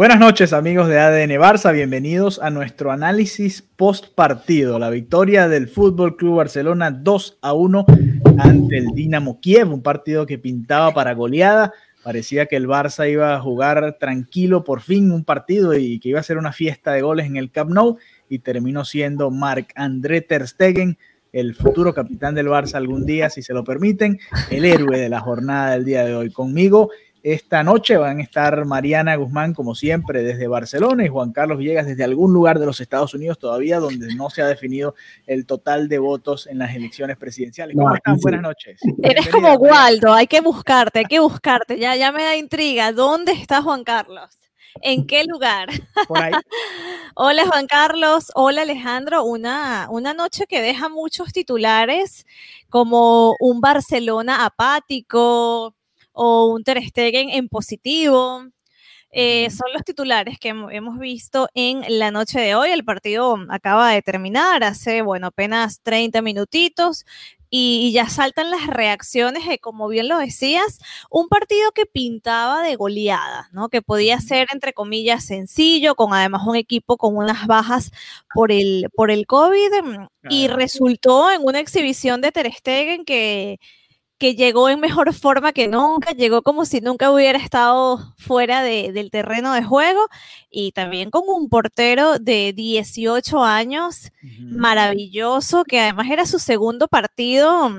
Buenas noches amigos de ADN Barça, bienvenidos a nuestro análisis post partido, la victoria del Fútbol Club Barcelona 2 a 1 ante el Dinamo Kiev, un partido que pintaba para goleada, parecía que el Barça iba a jugar tranquilo por fin un partido y que iba a ser una fiesta de goles en el Camp Nou y terminó siendo Marc-André Ter Stegen el futuro capitán del Barça algún día, si se lo permiten, el héroe de la jornada del día de hoy. Conmigo esta noche van a estar Mariana Guzmán, como siempre, desde Barcelona y Juan Carlos Villegas desde algún lugar de los Estados Unidos todavía, donde no se ha definido el total de votos en las elecciones presidenciales. ¿Cómo están? Buenas noches. Eres como Waldo, hay que buscarte, hay que buscarte. Ya, ya me da intriga. ¿Dónde está Juan Carlos? ¿En qué lugar? Por ahí. Hola Juan Carlos, hola Alejandro. Una, una noche que deja muchos titulares como un Barcelona apático, o un Ter Stegen en positivo. Eh, son los titulares que hemos visto en la noche de hoy. El partido acaba de terminar hace, bueno, apenas 30 minutitos y, ya saltan las reacciones de, como bien lo decías, un partido que pintaba de goleada, ¿no? Que podía ser, entre comillas, sencillo, con además un equipo con unas bajas por el, por el COVID y resultó en una exhibición de Ter Stegen que que llegó en mejor forma que nunca, llegó como si nunca hubiera estado fuera de, del terreno de juego y también con un portero de 18 años, uh -huh. maravilloso, que además era su segundo partido.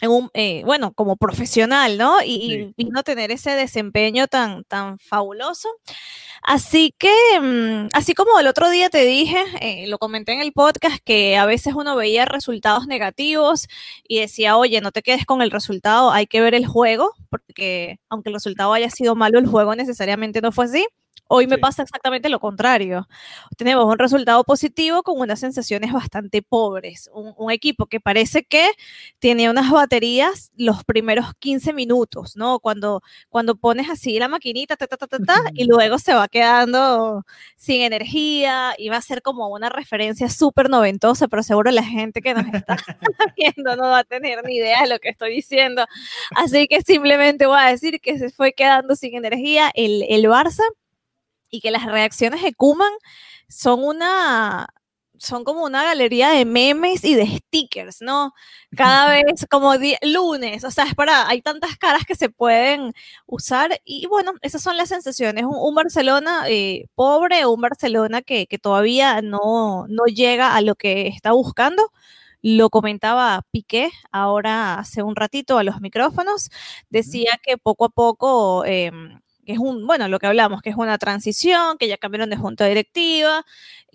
En un, eh, bueno, como profesional, ¿no? Y, sí. y, vino a tener ese desempeño tan, tan fabuloso. Así que, mmm, así como el otro día te dije, eh, lo comenté en el podcast, que a veces uno veía resultados negativos y decía, oye, no te quedes con el resultado, hay que ver el juego, porque aunque el resultado haya sido malo, el juego necesariamente no fue así. Hoy me sí. pasa exactamente lo contrario. Tenemos un resultado positivo con unas sensaciones bastante pobres. Un, un, equipo que parece que tiene unas baterías los primeros 15 minutos, ¿no? Cuando, cuando pones así la maquinita, ta, ta, ta, ta, ta, y luego se va quedando sin energía y va a ser como una referencia súper noventosa, pero seguro la gente que nos está viendo no va a tener ni idea de lo que estoy diciendo. Así que simplemente voy a decir que se fue quedando sin energía el, el Barça y que las reacciones de Kuman son una son como una galería de memes y de stickers, ¿no? Cada vez como lunes, o sea, es para, hay tantas caras que se pueden usar y bueno, esas son las sensaciones. Un, un Barcelona eh, pobre o un Barcelona que, que todavía no, no llega a lo que está buscando. Lo comentaba Piqué ahora hace un ratito a los micrófonos. Decía que poco a poco eh, que es un, bueno, lo que hablamos, que es una transición, que ya cambiaron de junta directiva,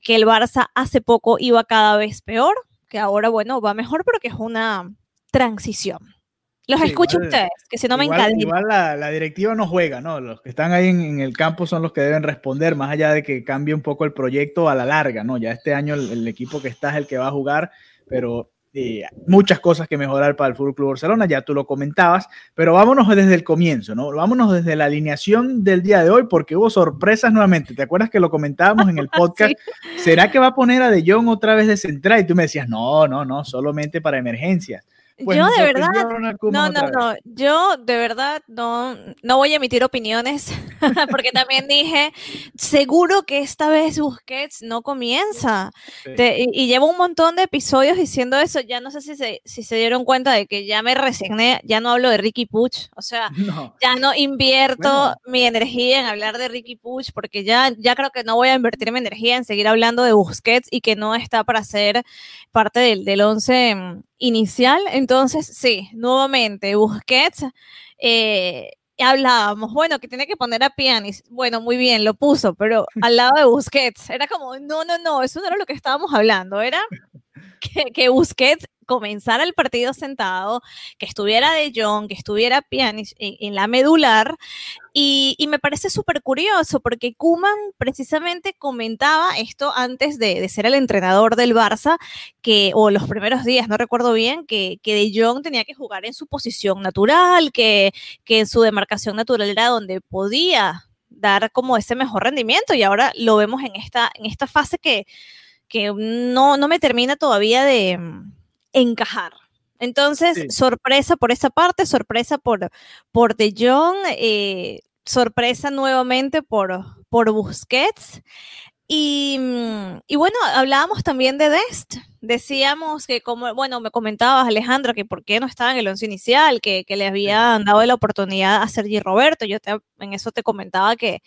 que el Barça hace poco iba cada vez peor, que ahora, bueno, va mejor, pero que es una transición. Los sí, escucho igual, ustedes, que si no me encadena. Igual la, la, directiva no juega, ¿no? Los que están ahí en, en, el campo son los que deben responder, más allá de que cambie un poco el proyecto a la larga, ¿no? Ya este año el, el equipo que está es el que va a jugar, pero eh, muchas cosas que mejorar para el Fútbol Club Barcelona, ya tú lo comentabas, pero vámonos desde el comienzo, ¿no? Vámonos desde la alineación del día de hoy, porque hubo sorpresas nuevamente. ¿Te acuerdas que lo comentábamos en el podcast? sí. ¿Será que va a poner a De Jong otra vez de central? Y tú me decías, no, no, no, solamente para emergencias. Pues yo de verdad, no, no, no, yo de verdad no, no voy a emitir opiniones porque también dije, seguro que esta vez Busquets no comienza. Sí. Te, y, y, llevo un montón de episodios diciendo eso, ya no sé si se, si se dieron cuenta de que ya me resigné, ya no hablo de Ricky Puch, o sea, no. ya no invierto bueno. mi energía en hablar de Ricky Puch porque ya, ya creo que no voy a invertir mi energía en seguir hablando de Busquets y que no está para ser parte del, del once inicial. Entonces, sí, nuevamente, Busquets. Eh, hablábamos, bueno, que tiene que poner a Pianis. Bueno, muy bien, lo puso, pero al lado de Busquets. Era como, no, no, no, eso no era lo que estábamos hablando. Era que, que Busquets comenzara el partido sentado, que estuviera De Jong, que estuviera Pianis en, la medular. Y, me parece súper curioso porque Kuman precisamente comentaba esto antes de, ser el entrenador del Barça, que, o los primeros días, no recuerdo bien, que, que De Jong tenía que jugar en su posición natural, que, que en su demarcación natural era donde podía dar como ese mejor rendimiento y ahora lo vemos en esta, en esta fase que, que no, no me termina todavía de, encajar. Entonces, sorpresa por esa parte, sorpresa por, por De Jong, eh, sorpresa nuevamente por, por Busquets. Y, mm, y, bueno, hablábamos también de Dest. Decíamos que, como, bueno, me comentabas, Alejandro, que por qué no estaba en el once inicial, que, que le habían dado la oportunidad a Sergi Roberto. Yo en eso te comentaba que,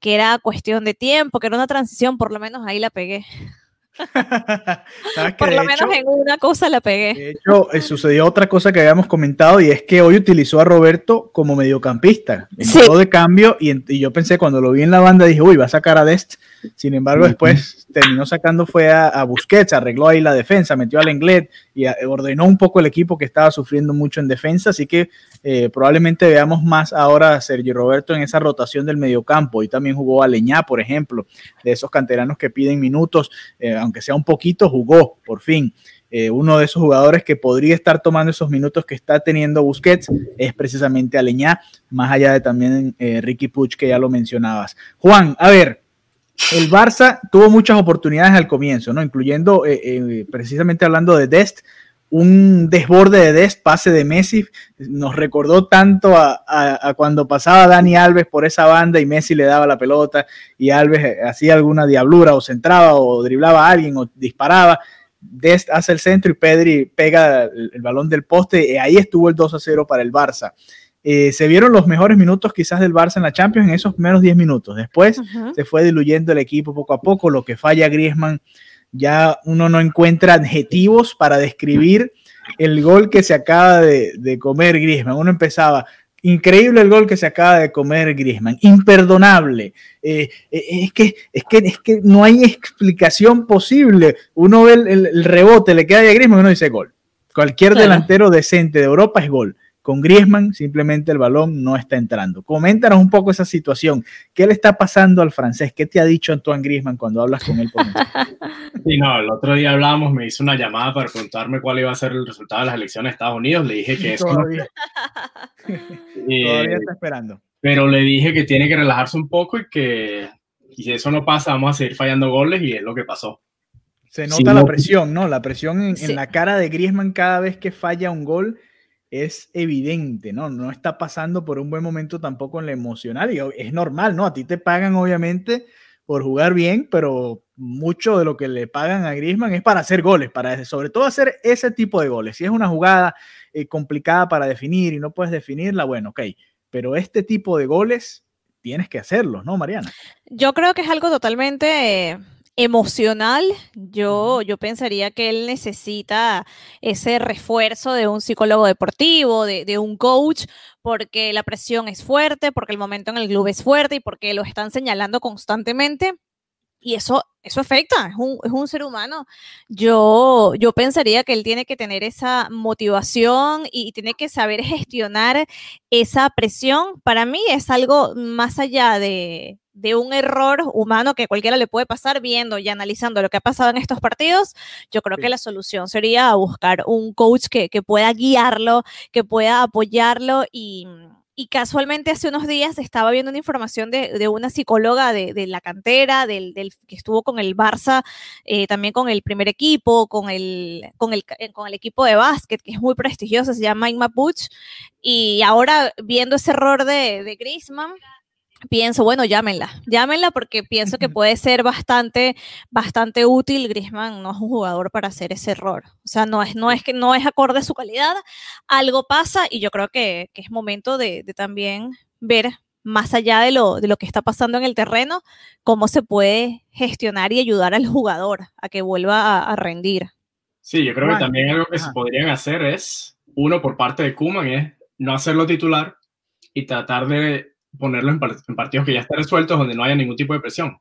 que era cuestión de tiempo, que era una transición, por lo menos ahí la pegué. Por lo menos en una cosa la pegué. De hecho, eh, sucedió otra cosa que habíamos comentado y es que hoy utilizó a Roberto como mediocampista. todo de cambio y, yo pensé cuando lo vi en la banda dije, uy, va a sacar a Dest. Sin embargo, después terminó sacando fue a, Busquets, arregló ahí la defensa, metió al Lenglet y ordenó un poco el equipo que estaba sufriendo mucho en defensa. Así que eh, probablemente veamos más ahora a Sergio Roberto en esa rotación del mediocampo. Y también jugó a Leñá, por ejemplo, de esos canteranos que piden minutos. Eh, aunque sea un poquito, jugó por fin. Eh, uno de esos jugadores que podría estar tomando esos minutos que está teniendo Busquets es precisamente Aleñá, más allá de también eh, Ricky Puch, que ya lo mencionabas. Juan, a ver, el Barça tuvo muchas oportunidades al comienzo, ¿no? Incluyendo, eh, precisamente hablando de Dest, un desborde de Dest, pase de Messi, nos recordó tanto a, cuando pasaba Dani Alves por esa banda y Messi le daba la pelota y Alves hacía alguna diablura o centraba o driblaba a alguien o disparaba. Dest hace el centro y Pedri pega el, balón del poste y ahí estuvo el 2 a 0 para el Barça. Eh, se vieron los mejores minutos quizás del Barça en la Champions en esos primeros 10 minutos. Después se fue diluyendo el equipo poco a poco, lo que falla Griezmann ya uno no encuentra adjetivos para describir el gol que se acaba de, comer Griezmann. Uno empezaba, increíble el gol que se acaba de comer Griezmann, imperdonable. Eh, eh, es, que, es, que, es que no hay explicación posible. Uno ve el, rebote, le queda a Griezmann y uno dice gol. Cualquier delantero decente de Europa es gol. Con Griezmann simplemente el balón no está entrando. Coméntanos un poco esa situación. ¿Qué le está pasando al francés? ¿Qué te ha dicho Antoine Griezmann cuando hablas con él? Por sí, no, el otro día hablábamos, me hizo una llamada para preguntarme cuál iba a ser el resultado de las elecciones de Estados Unidos. Le dije que eso... Todavía, Todavía está esperando. Pero le dije que tiene que relajarse un poco y que si eso no pasa, vamos a seguir fallando goles y es lo que pasó. Se nota la presión, ¿no? La presión en, en la cara de Griezmann cada vez que falla un gol es evidente, ¿no? No está pasando por un buen momento tampoco en lo emocional y es normal, ¿no? A ti te pagan obviamente por jugar bien, pero mucho de lo que le pagan a Griezmann es para hacer goles, para sobre todo hacer ese tipo de goles. Si es una jugada eh, complicada para definir y no puedes definirla, bueno, ok, pero este tipo de goles tienes que hacerlos, ¿no, Mariana? Yo creo que es algo totalmente emocional, yo, yo pensaría que él necesita ese refuerzo de un psicólogo deportivo, de, de, un coach, porque la presión es fuerte, porque el momento en el club es fuerte y porque lo están señalando constantemente. Y eso, eso afecta, es un, es un ser humano. Yo, yo pensaría que él tiene que tener esa motivación y tiene que saber gestionar esa presión. Para mí es algo más allá de, de un error humano que cualquiera le puede pasar viendo y analizando lo que ha pasado en estos partidos, yo creo que la solución sería buscar un coach que, pueda guiarlo, que pueda apoyarlo y, casualmente hace unos días estaba viendo una información de, una psicóloga de, la cantera, del, que estuvo con el Barça, eh, también con el primer equipo, con el, con el, con el equipo de básquet, que es muy prestigioso, se llama Inma Puch, y ahora viendo ese error de, de Griezmann, pienso, bueno, llámenla, llámenla porque pienso que puede ser bastante, bastante útil. Griezmann no es un jugador para hacer ese error. O sea, no es, no es que no es acorde a su calidad. Algo pasa y yo creo que, es momento de, también ver más allá de lo, de lo que está pasando en el terreno, cómo se puede gestionar y ayudar al jugador a que vuelva a rendir. Sí, yo creo que también algo que se podrían hacer es, uno por parte de Kuman, es no hacerlo titular y tratar de ponerlo en, partidos que ya estén resueltos, donde no haya ningún tipo de presión,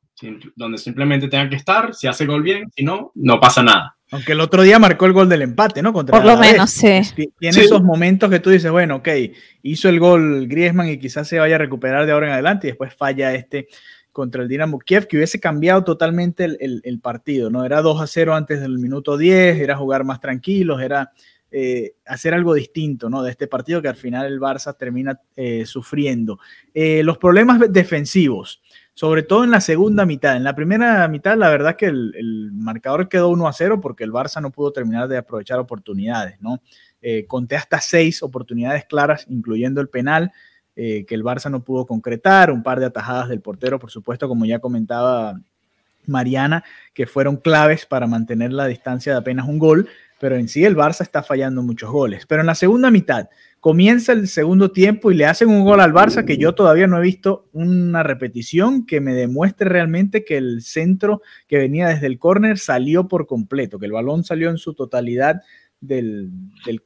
donde simplemente tenga que estar, si hace gol bien, si no, no pasa nada. Aunque el otro día marcó el gol del empate, ¿no? Contra Por lo menos, sí. Tiene esos momentos que tú dices, bueno, ok, hizo el gol Griezmann y quizás se vaya a recuperar de ahora en adelante y después falla este contra el Dinamo Kiev, que hubiese cambiado totalmente el, partido, ¿no? Era 2 a 0 antes del minuto 10, era jugar más tranquilos, era eh, hacer algo distinto, ¿no? De este partido que al final el Barça termina eh, sufriendo. Eh, los problemas defensivos, sobre todo en la segunda mitad. En la primera mitad, la verdad que el, marcador quedó 1 a 0 porque el Barça no pudo terminar de aprovechar oportunidades, ¿no? conté hasta seis oportunidades claras, incluyendo el penal. Que el Barça no pudo concretar, un par de atajadas del portero, por supuesto, como ya comentaba Mariana, que fueron claves para mantener la distancia de apenas un gol, pero en sí el Barça está fallando muchos goles. Pero en la segunda mitad comienza el segundo tiempo y le hacen un gol al Barça que yo todavía no he visto una repetición que me demuestre realmente que el centro que venía desde el córner salió por completo, que el balón salió en su totalidad del,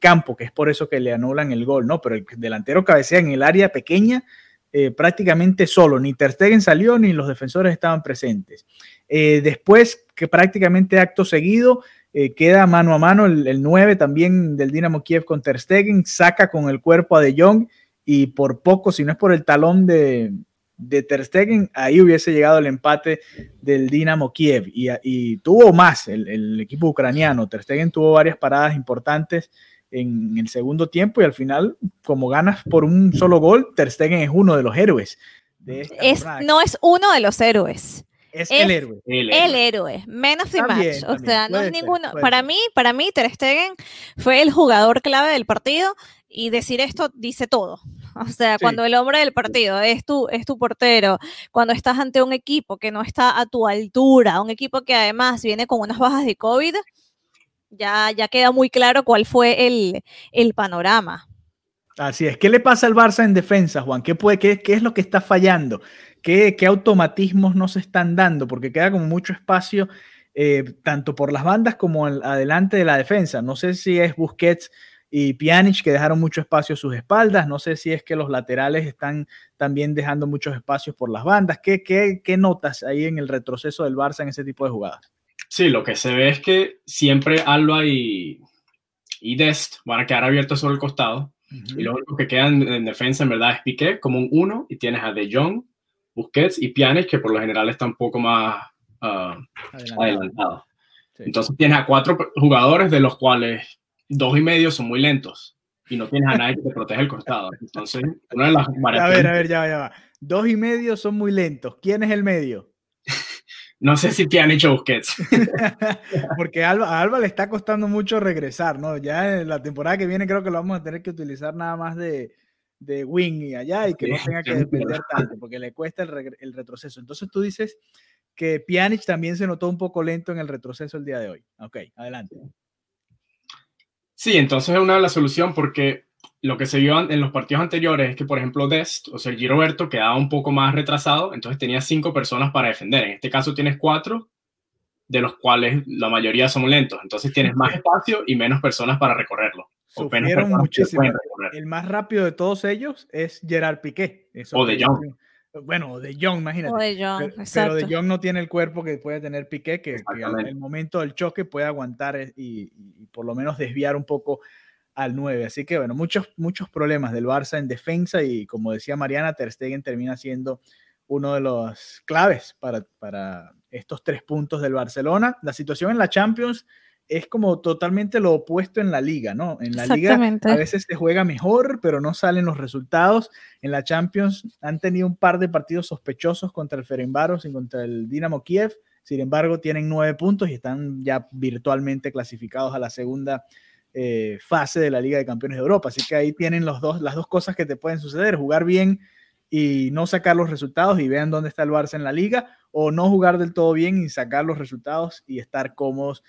campo, que es por eso que le anulan el gol, ¿no? Pero el delantero cabecea en el área pequeña eh, prácticamente solo, ni Ter Stegen salió ni los defensores estaban presentes. Eh, después, que prácticamente acto seguido, eh, queda mano a mano el, 9 también del Dinamo Kiev con Ter Stegen, saca con el cuerpo a De Jong y por poco, si no es por el talón de, de Ter Stegen, ahí hubiese llegado el empate del Dinamo Kiev y, tuvo más el, equipo ucraniano. Ter Stegen tuvo varias paradas importantes en el segundo tiempo y al final, como ganas por un solo gol, Ter Stegen es uno de los héroes. es, no es uno de los héroes. Es, el héroe. El, héroe. Menos de match. o sea, no es ninguno. Para mí, para mí, Ter Stegen fue el jugador clave del partido y decir esto dice todo. O sea, cuando el hombre del partido es tu, es tu portero, cuando estás ante un equipo que no está a tu altura, un equipo que además viene con unas bajas de COVID, ya, ya queda muy claro cuál fue el, el panorama. Así es. ¿Qué le pasa al Barça en defensa, Juan? ¿Qué, puede, qué, qué es lo que está fallando? ¿Qué, ¿Qué, automatismos no se están dando? Porque queda como mucho espacio, eh, tanto por las bandas como adelante de la defensa. No sé si es Busquets y Pjanic que dejaron mucho espacio a sus espaldas. No sé si es que los laterales están también dejando muchos espacios por las bandas. ¿Qué, qué, qué notas ahí en el retroceso del Barça en ese tipo de jugadas? Sí, lo que se ve es que siempre Alba y, y Dest van a quedar abiertos sobre el costado. Y lo único que quedan en defensa en verdad es Piqué como un uno y tienes a De Jong, Busquets y Pjanic que por lo general está un poco más uh, adelantado. Entonces tienes a cuatro jugadores de los cuales dos y medio son muy lentos y no tienes a nadie que te proteja el costado. Entonces, una de las A ver, a ver, ya va, ya va. Dos y medio son muy lentos. ¿Quién es el medio? no sé si te han hecho Busquets. Porque a Alba, Alba, le está costando mucho regresar, ¿no? Ya en la temporada que viene creo que lo vamos a tener que utilizar nada más de, de wing y allá y que no tenga que depender tanto, porque le cuesta el, el, retroceso. Entonces tú dices que Pjanic también se notó un poco lento en el retroceso el día de hoy. Ok, adelante. Sí, entonces es una de las soluciones porque lo que se vio en los partidos anteriores es que, por ejemplo, Dest o Sergi Roberto quedaba un poco más retrasado, entonces tenía cinco personas para defender. En este caso tienes cuatro, de los cuales la mayoría son lentos. Entonces tienes más espacio y menos personas para recorrerlo. Sufrieron muchísimo. El más rápido de todos ellos es Gerard Piqué. o de Jong. Bueno, de Jong, imagínate. O de Jong, pero, de Jong no tiene el cuerpo que puede tener Piqué, que, en el momento del choque puede aguantar eh, y, por lo menos desviar un poco al 9. Así que bueno, muchos, muchos problemas del Barça en defensa y como decía Mariana, Ter Stegen termina siendo uno de los claves para, para estos tres puntos del Barcelona. La situación en la Champions es como totalmente lo opuesto en la liga, ¿no? En la liga a veces se juega mejor, pero no salen los resultados. En la Champions han tenido un par de partidos sospechosos contra el Ferencváros y contra el Dinamo Kiev. Sin embargo, tienen nueve puntos y están ya virtualmente clasificados a la segunda eh, fase de la Liga de Campeones de Europa. Así que ahí tienen los dos, las dos cosas que te pueden suceder, jugar bien y no sacar los resultados y vean dónde está el Barça en la liga, o no jugar del todo bien y sacar los resultados y estar cómodos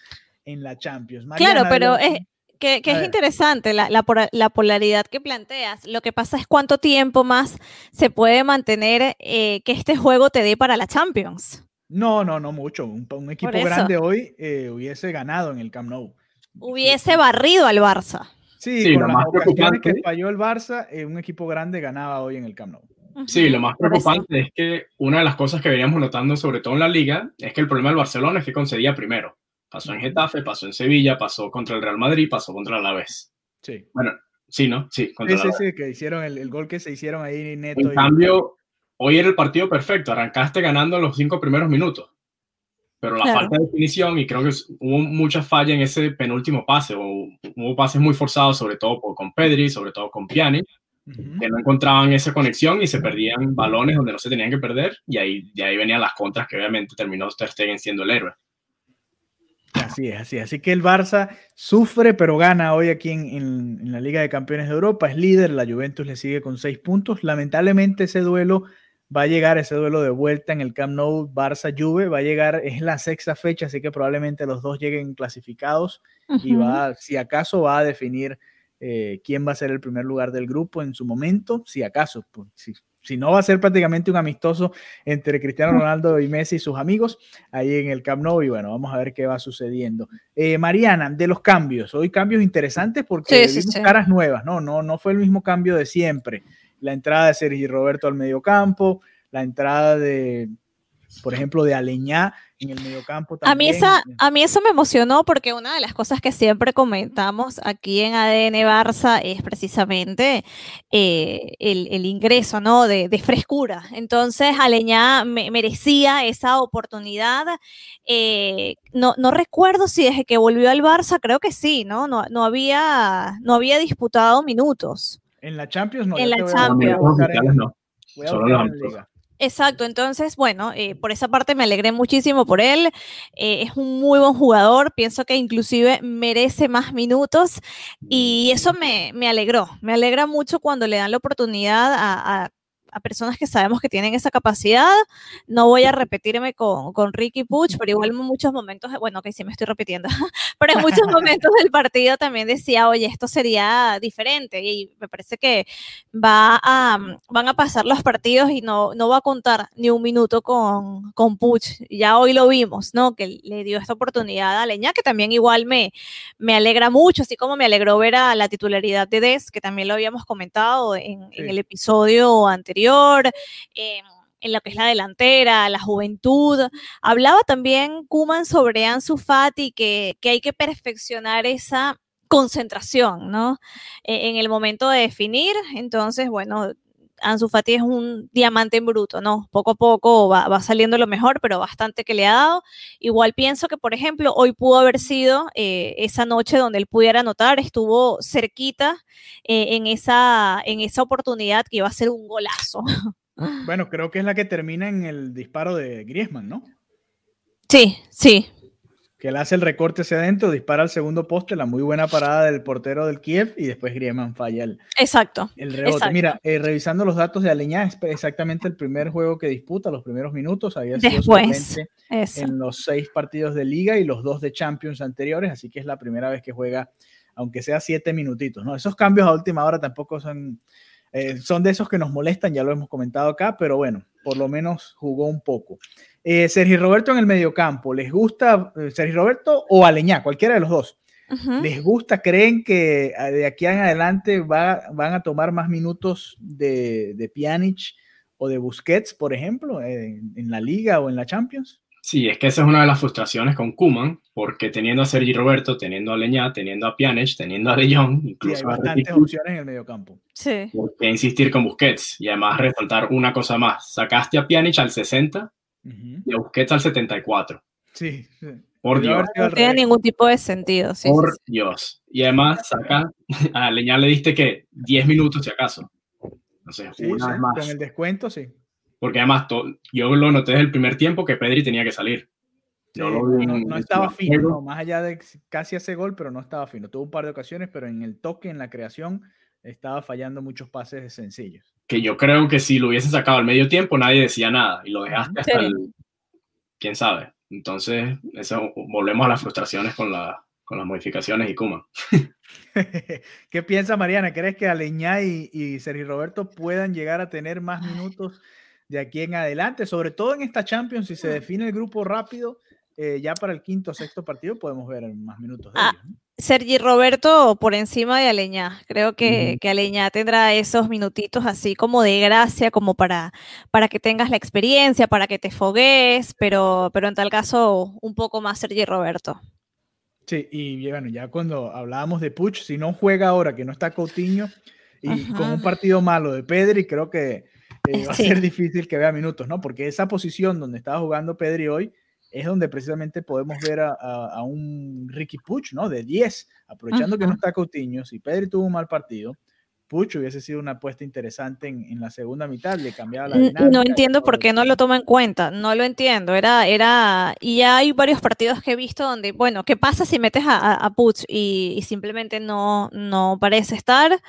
en la Champions. claro, pero es, que, es interesante la, la, polaridad que planteas. Lo que pasa es cuánto tiempo más se puede mantener eh, que este juego te dé para la Champions. No, no, no mucho. Un, equipo grande hoy eh, hubiese ganado en el Camp Nou. hubiese barrido al Barça. Sí, Sí, con lo las más ocasiones que preocupante- falló el Barça, eh, un equipo grande ganaba hoy en el Camp Nou. Sí, lo más preocupante es que una de las cosas que veníamos notando, sobre todo en la liga, es que el problema del Barcelona es que concedía primero. Pasó en Getafe, pasó en Sevilla, pasó contra el Real Madrid, pasó contra el Alavés. Sí. Bueno, sí, ¿no? Sí, contra Sí, el sí, Alavés. sí, que hicieron el, el gol que se hicieron ahí neto. En y- cambio, hoy era el partido perfecto. Arrancaste ganando los cinco primeros minutos. Pero la Claro. falta de definición, y creo que hubo mucha falla en ese penúltimo pase, o hubo pases muy forzados, sobre todo por- con Pedri, sobre todo con Ujú. que no encontraban esa conexión y se perdían balones donde no se tenían que perder, y ahí, de ahí venían las contras que obviamente terminó Ter Stegen siendo el héroe. Así es, así es. Así que el Barça sufre, pero gana hoy aquí en, en- en la Liga de Campeones de Europa. Es líder, la Juventus le sigue con seis puntos. Lamentablemente ese duelo va a llegar, ese duelo de vuelta en el Camp Nou Barça-Juve, va a llegar, es la sexta fecha, así que probablemente los dos lleguen clasificados y va, si acaso va a definir eh, quién va a ser el primer lugar del grupo en su momento, si acaso, pues, si, si no va a ser prácticamente un amistoso entre Cristiano Ronaldo y Messi y sus amigos ahí en el Camp Nou y bueno, vamos a ver qué va sucediendo. Eh, Mariana, de los cambios, hoy cambios interesantes porque Sí, sí, vimos sí. caras nuevas, no, no, no fue el mismo cambio de siempre. La entrada de Sergio Roberto al mediocampo, la entrada de, por ejemplo, de Aleñá en el mediocampo A mí, también. esa, a mí eso me emocionó porque una de las cosas que siempre comentamos aquí en ADN Barça es precisamente eh, el, el ingreso ¿no? de, de frescura. Entonces, Aleñá me- merecía esa oportunidad. Eh, no, no recuerdo si desde que volvió al Barça, creo que sí, ¿no? No, no, había, no había disputado minutos. En la Champions no. En la te voy a- Champions. voy a buscar en- Oficiales no. voy a solo buscar los en amistosos. Liga. Exacto, entonces, bueno, eh, por esa parte me alegré muchísimo por él. eh, es un muy buen jugador, pienso que inclusive merece más minutos y eso me, me alegró. Me alegra mucho cuando le dan la oportunidad a, a- a personas que sabemos que tienen esa capacidad. No voy a repetirme con, con Ricky Puch, pero igual en muchos momentos, bueno, que sí me estoy repitiendo, pero en muchos momentos del partido también decía, oye, esto sería diferente y me parece que va a, van a pasar los partidos y no, no va a contar ni un minuto con, con Puch. Ya hoy lo vimos, ¿no? Que le dio esta oportunidad a Leña, que también igual me, me alegra mucho, así como me alegró ver a la titularidad de Des, que también lo habíamos comentado en, en Sí. el episodio anterior. Em, en lo que es la delantera, la juventud. Hablaba también Kuman sobre Ansu Fati, que, que hay que perfeccionar esa concentración, ¿no? Eh, en el momento de definir. Entonces, bueno, Ansu Fati es un diamante en bruto, ¿no? Poco a poco va, va saliendo lo mejor, pero bastante que le ha dado. Igual pienso que, por ejemplo, hoy pudo haber sido eh, esa noche donde él pudiera anotar, estuvo cerquita eh, en, esa, en esa oportunidad que iba a ser un golazo. Bueno, creo que es la que termina en el disparo de Griezmann, ¿no? Sí, sí, Que él hace el recorte hacia adentro, dispara al segundo poste, la muy buena parada del portero del Kiev y después Griezmann falla el, exacto. el rebote. Exacto. Mira, eh, revisando los datos de Aleñá, es exactamente el primer juego que disputa, los primeros minutos, había sido Después, en los seis partidos de liga y los dos de Champions anteriores, así que es la primera vez que juega, aunque sea siete minutitos, ¿no? Esos cambios a última hora tampoco son, eh, son de esos que nos molestan, ya lo hemos comentado acá, pero bueno, por lo menos jugó un poco. Eh, Sergio Roberto en el mediocampo, ¿les gusta eh, Sergio Roberto o Aleñá, cualquiera de los dos? ¿Les gusta? ¿Creen que eh, de aquí en adelante va- van a tomar más minutos de, de Pjanic o de Busquets, por ejemplo, en, en la liga o en la Champions? Sí, es que esa es una de las frustraciones con Kuman, porque teniendo a Sergi Roberto, teniendo a Leñá, teniendo a Pjanic, teniendo a De Jong, Sí, hay incluso a bastantes opciones en el mediocampo. Sí. ¿por qué insistir con Busquets? Y además resaltar una cosa más, sacaste a Pjanic al 60 Ujú. y a Busquets al 74. Sí, sí. Por Dios, No tiene ningún tipo de sentido. Sí, por sí. Dios. Y además saca, a Leñá le diste que 10 minutos si acaso. No sé, Sí, una sí, vez más. con el descuento, sí. Porque además to- yo lo noté desde el primer tiempo que Pedri tenía que salir. Sí, no, no en estaba fino, no, más allá de casi ese gol, pero no estaba fino. Tuvo un par de ocasiones, pero en el toque, en la creación, estaba fallando muchos pases sencillos. que yo creo que si lo hubiesen sacado al medio tiempo nadie decía nada y lo dejaste hasta Sí. el quién sabe entonces eso volvemos a las frustraciones con la con las modificaciones y Kuma ¿Qué piensa Mariana? ¿Crees que Aleñá y, y Sergio Roberto puedan llegar a tener más minutos de aquí en adelante? Sobre todo en esta Champions, si se define el grupo rápido, eh, ya para el quinto o sexto partido podemos ver más minutos de Ah, ellos. ¿no? Sergi Roberto por encima de Aleñá. Creo que, que, Aleñá tendrá esos minutitos así como de gracia, como para, para que tengas la experiencia, para que te fogues, pero, pero en tal caso un poco más Sergi Roberto. Sí, y bueno, ya cuando hablábamos de Puch, si no juega ahora que no está Coutinho y con un partido malo de Pedri, creo que eh, va a ser difícil que vea minutos, ¿no? Porque esa posición donde estaba jugando Pedri hoy es donde precisamente podemos ver a, un Ricky Puch, ¿no? De 10, aprovechando que no está Coutinho, si Pedri tuvo un mal partido, Puch hubiese sido una apuesta interesante en, la segunda mitad, le cambiaba la dinámica. No entiendo por qué no lo toma en cuenta, no lo entiendo, era, era, y ya hay varios partidos que he visto donde, bueno, ¿qué pasa si metes a, a Puch y, simplemente no, no parece estar?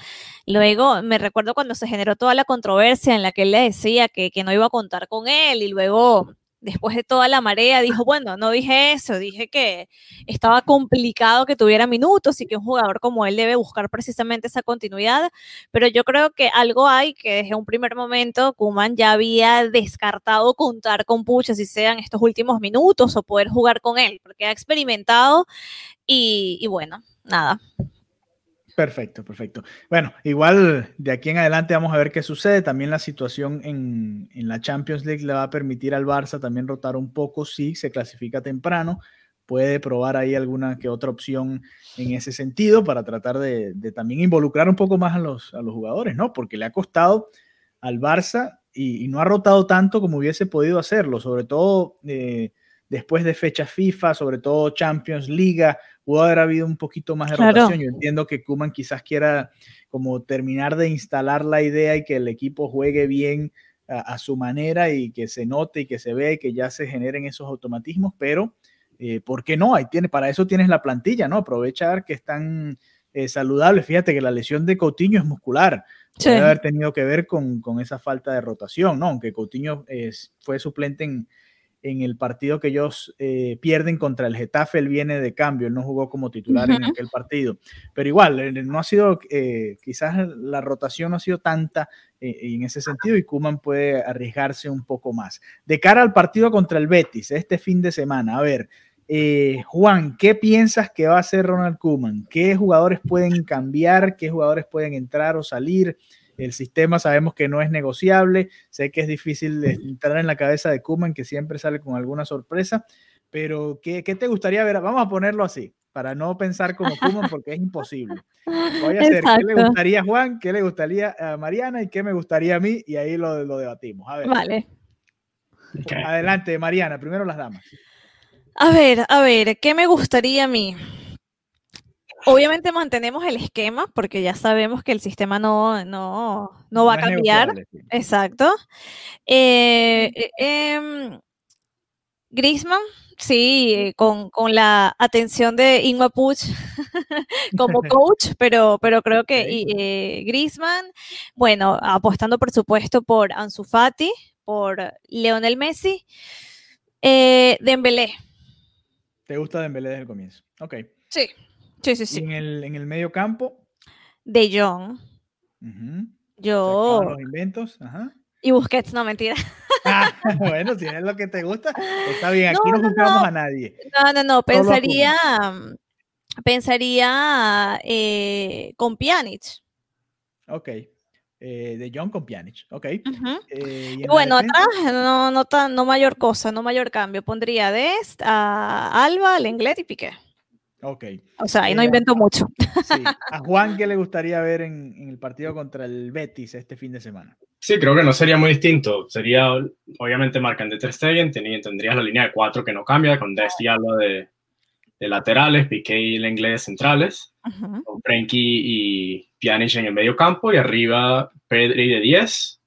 Luego me recuerdo cuando se generó toda la controversia en la que él le decía que, que no iba a contar con él y luego después de toda la marea, dijo, bueno, no dije eso, dije que estaba complicado que tuviera minutos y que un jugador como él debe buscar precisamente esa continuidad, pero yo creo que algo hay que desde un primer momento Kuman ya había descartado contar con Pucha, si sean estos últimos minutos o poder jugar con él, porque ha experimentado y, y bueno, nada, Perfecto, perfecto. Bueno, igual de aquí en adelante vamos a ver qué sucede. También la situación en, la Champions League le va a permitir al Barça también rotar un poco si se clasifica temprano. Puede probar ahí alguna que otra opción en ese sentido para tratar de, también involucrar un poco más a los, a los, jugadores, ¿no? Porque le ha costado al Barça y, no ha rotado tanto como hubiese podido hacerlo, sobre todo eh, después de fecha FIFA, sobre todo Champions League, pudo haber habido un poquito más de rotación. Yo entiendo que Kuman quizás quiera como terminar de instalar la idea y que el equipo juegue bien a, su manera y que se note y que se vea y que ya se generen esos automatismos, pero eh, ¿por qué no? Ahí tiene, para eso tienes la plantilla, ¿no? Aprovechar que están eh, saludables. Fíjate que la lesión de Coutinho es muscular. Puede haber tenido que ver con, con, esa falta de rotación, ¿no? Aunque Coutinho fue suplente en, en el partido que ellos eh, pierden contra el Getafe, él viene de cambio, él no jugó como titular en aquel partido. Pero igual, eh, no ha sido, eh, quizás la rotación no ha sido tanta en ese sentido y Kuman puede arriesgarse un poco más. De cara al partido contra el Betis, este fin de semana, a ver, Juan, ¿qué piensas que va a hacer Ronald Kuman? ¿Qué jugadores pueden cambiar? ¿Qué jugadores pueden entrar o salir? El sistema sabemos que no es negociable. Sé que es difícil entrar en la cabeza de Kuman, que siempre sale con alguna sorpresa. Pero, ¿qué, te gustaría ver? Vamos a ponerlo así, para no pensar como Kuman, porque es imposible. Voy a hacer qué le gustaría a Juan, qué le gustaría a Mariana y qué me gustaría a mí, y ahí lo, lo debatimos. A ver. Vale. Adelante, Mariana, primero las damas. A ver, a ver, ¿qué me gustaría a mí? Obviamente mantenemos el esquema porque ya sabemos que el sistema no, no, no va a cambiar. Exacto. Eh, eh em, Grisman, sí, con, la atención de Inma Puch como coach, pero, pero creo que eh, Grisman, bueno, apostando por supuesto por Ansu Fati, por Leonel Messi, eh, Dembélé. ¿Te gusta Dembélé desde el comienzo? Ok. Sí. Sí, sí, sí. en el, en el medio campo. De Jong. Yo. Los inventos. Ajá. Y Busquets, no, mentira. Ah, bueno, si es lo que te gusta, está bien, aquí no, buscamos a nadie. No, no, no, pensaría, pensaría eh, con Pjanic. Ok. Eh, de John con Pjanic, ok. Eh, y bueno, atrás no, no, tan, no mayor cosa, no mayor cambio. Pondría Dest, a Alba, Lenglet y Piqué. Ok. O sea, y no invento mucho. Sí. ¿A Juan qué le gustaría ver en, el partido contra el Betis este fin de semana? Sí, creo que no sería muy distinto. Sería, obviamente, marcan de Ter Stegen, tendrías la línea de cuatro que no cambia, con Dest y Alba de, de, laterales, Piqué y el inglés centrales, con Frenkie y Pjanic en el medio campo, y arriba Pedri de 10,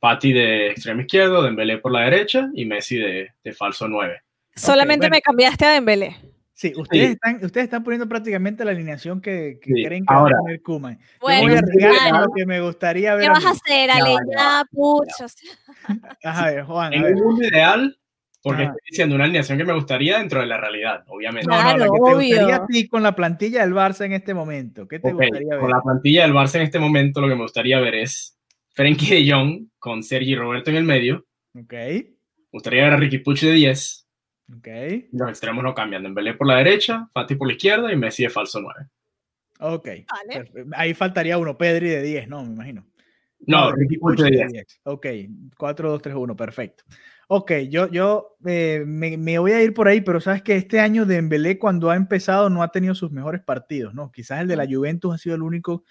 Patti de extremo izquierdo, Dembélé por la derecha y Messi de, de falso 9. Solamente me cambiaste a Dembélé. Sí, ustedes, Están, ustedes están poniendo prácticamente la alineación que, creen que va a tener Kuman. Bueno, voy a arriesgar lo que me gustaría ver. ¿Qué vas a hacer, Aleña, puchos? Ajá, Juan. En un mundo ideal, porque estoy diciendo una alineación que me gustaría dentro de la realidad, obviamente. No, no, lo que te gustaría a ti con la plantilla del Barça en este momento. ¿Qué te gustaría ver? Con la plantilla del Barça en este momento, lo que me gustaría ver es Frenkie de Jong con Sergi Roberto en el medio. Ok. Me gustaría ver a Ricky Puch de 10 Ok. Los extremos no cambian. Dembélé por la derecha, Fati por la izquierda y Messi de falso 9. Ok. Vale. Ahí faltaría uno, Pedri de 10, ¿no? Me imagino. No, Ricky Puch de 10. Ok, 4, 2, 3, 1, perfecto. Ok, yo, yo eh, me, me voy a ir por ahí, pero sabes que este año Dembélé cuando ha empezado no ha tenido sus mejores partidos, ¿no? Quizás el de la Juventus ha sido el único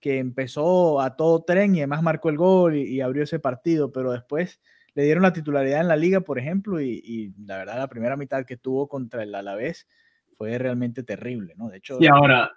que empezó a todo tren y además marcó el gol y, y abrió ese partido, pero después le dieron la titularidad en la liga, por ejemplo, y, y la verdad la primera mitad que tuvo contra el Alavés fue realmente terrible, ¿no? De hecho, Y ahora,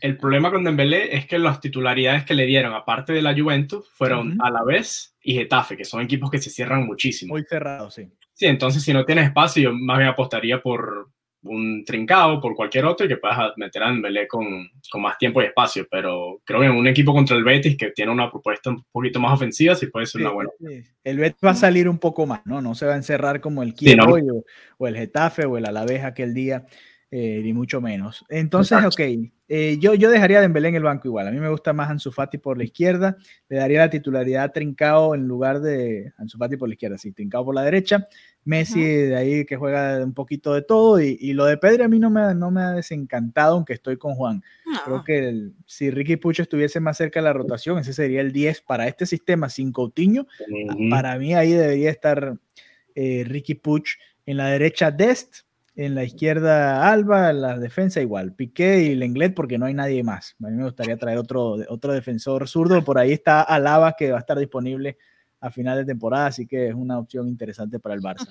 el problema con Dembélé es que las titularidades que le dieron, aparte de la Juventus, fueron Ujú. Alavés y Getafe, que son equipos que se cierran muchísimo. muy cerrado, sí. Sí, entonces si no tienes espacio, yo más bien apostaría por un trincado, por cualquier otro, y que puedas meter a Dembélé con, con más tiempo y espacio. Pero creo que en un equipo contra el Betis que tiene una propuesta un poquito más ofensiva, sí puede ser Sí, una buena. sí. El Betis va a salir un poco más, ¿no? No se va a encerrar como el Sí, ¿no? hoy, o, o el Getafe o el Alavés aquel día, eh, ni mucho menos. Entonces, ok, eh, yo, yo dejaría a Dembélé en el banco igual. A mí me gusta más Ansu Fati por la izquierda. Le daría la titularidad a Trincao en lugar de Ansu Fati por la izquierda, sí, Trincao por la derecha. Messi de ahí que juega un poquito de todo. Y, y lo de Pedri a mí no me, ha- no me ha desencantado, aunque estoy con Juan. Creo que el- si Ricky Pucho estuviese más cerca de la rotación, ese sería el 10 para este sistema sin Coutinho. Para mí ahí debería estar eh, Ricky Puch en la derecha Dest, en la izquierda Alba, en la defensa igual, Piqué y Lenglet porque no hay nadie más. A mí me gustaría traer otro, otro defensor zurdo, por ahí está Alaba que va a estar disponible a final de temporada, así que es una opción interesante para el Barça.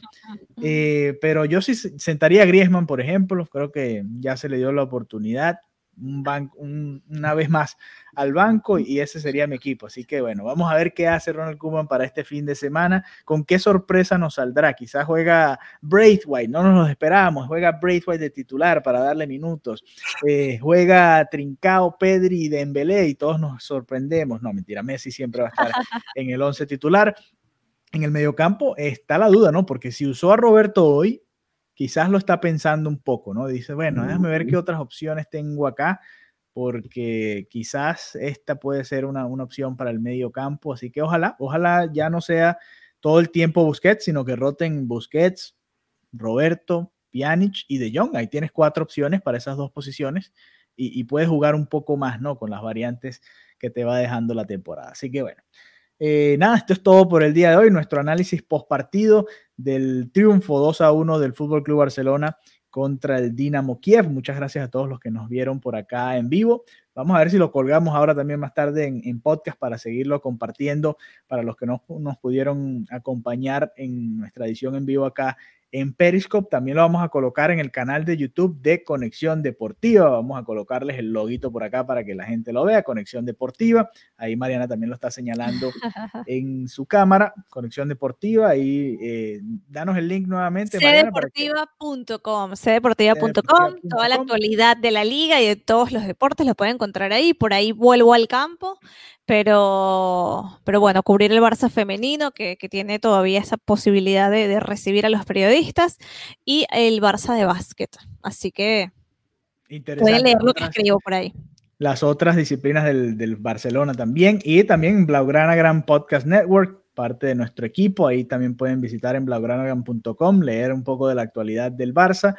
Eh, pero yo sí se- sentaría a Griezmann, por ejemplo, creo que ya se le dio la oportunidad un ban- un- una vez más al banco y ese sería mi equipo. Así que bueno, vamos a ver qué hace Ronald Koeman para este fin de semana, con qué sorpresa nos saldrá. Quizás juega Braithwaite, no nos lo esperábamos, juega Braithwaite de titular para darle minutos, Eh, juega Trincao, Pedri y Dembélé y todos nos sorprendemos. No, mentira, Messi siempre va a estar en el 11 titular. En el mediocampo está la duda, ¿no? Porque si usó a Roberto hoy, quizás lo está pensando un poco, ¿no? Dice, bueno, déjame ver qué otras opciones tengo acá, porque quizás esta puede ser una, una opción para el medio campo. Así que ojalá, ojalá ya no sea todo el tiempo Busquets, sino que roten Busquets, Roberto, Pjanic y De Jong. Ahí tienes cuatro opciones para esas dos posiciones y, y puedes jugar un poco más, ¿no? Con las variantes que te va dejando la temporada. Así que bueno. Eh, nada, esto es todo por el día de hoy. Nuestro análisis post partido del triunfo 2 a 1 del Fútbol Club Barcelona contra el Dinamo Kiev. Muchas gracias a todos los que nos vieron por acá en vivo. Vamos a ver si lo colgamos ahora también más tarde en, en podcast para seguirlo compartiendo para los que no nos pudieron acompañar en nuestra edición en vivo acá en Periscope. También lo vamos a colocar en el canal de YouTube de Conexión Deportiva. Vamos a colocarles el loguito por acá para que la gente lo vea. Conexión Deportiva. Ahí Mariana también lo está señalando en su cámara. Conexión Deportiva. Ahí eh, danos el link nuevamente. Cdeportiva.com, cdeportiva.com, toda la actualidad de la liga y de todos los deportes lo pueden encontrar ahí. Por ahí vuelvo al campo, pero, pero bueno, cubrir el Barça femenino, que, que tiene todavía esa posibilidad de, de recibir a los periodistas, y el Barça de básquet. Así que pueden leer lo que escribo por ahí. las otras disciplinas del, del Barcelona también y también Blaugrana Gran Podcast Network, parte de nuestro equipo. Ahí también pueden visitar en blaugranagram.com, leer un poco de la actualidad del Barça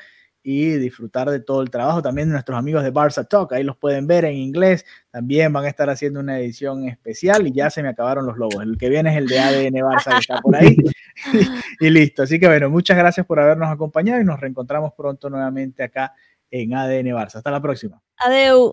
y disfrutar de todo el trabajo. También nuestros amigos de Barça Talk, ahí los pueden ver en inglés. También van a estar haciendo una edición especial y ya se me acabaron los lobos. El que viene es el de ADN Barça que está por ahí. y, y listo. Así que bueno, muchas gracias por habernos acompañado y nos reencontramos pronto nuevamente acá en ADN Barça. Hasta la próxima. Adeu.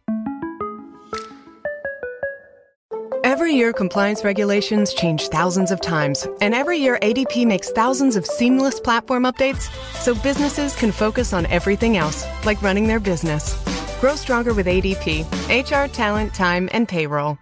Every year, compliance regulations change thousands of times, and every year, ADP makes thousands of seamless platform updates so businesses can focus on everything else, like running their business. Grow stronger with ADP HR, talent, time, and payroll.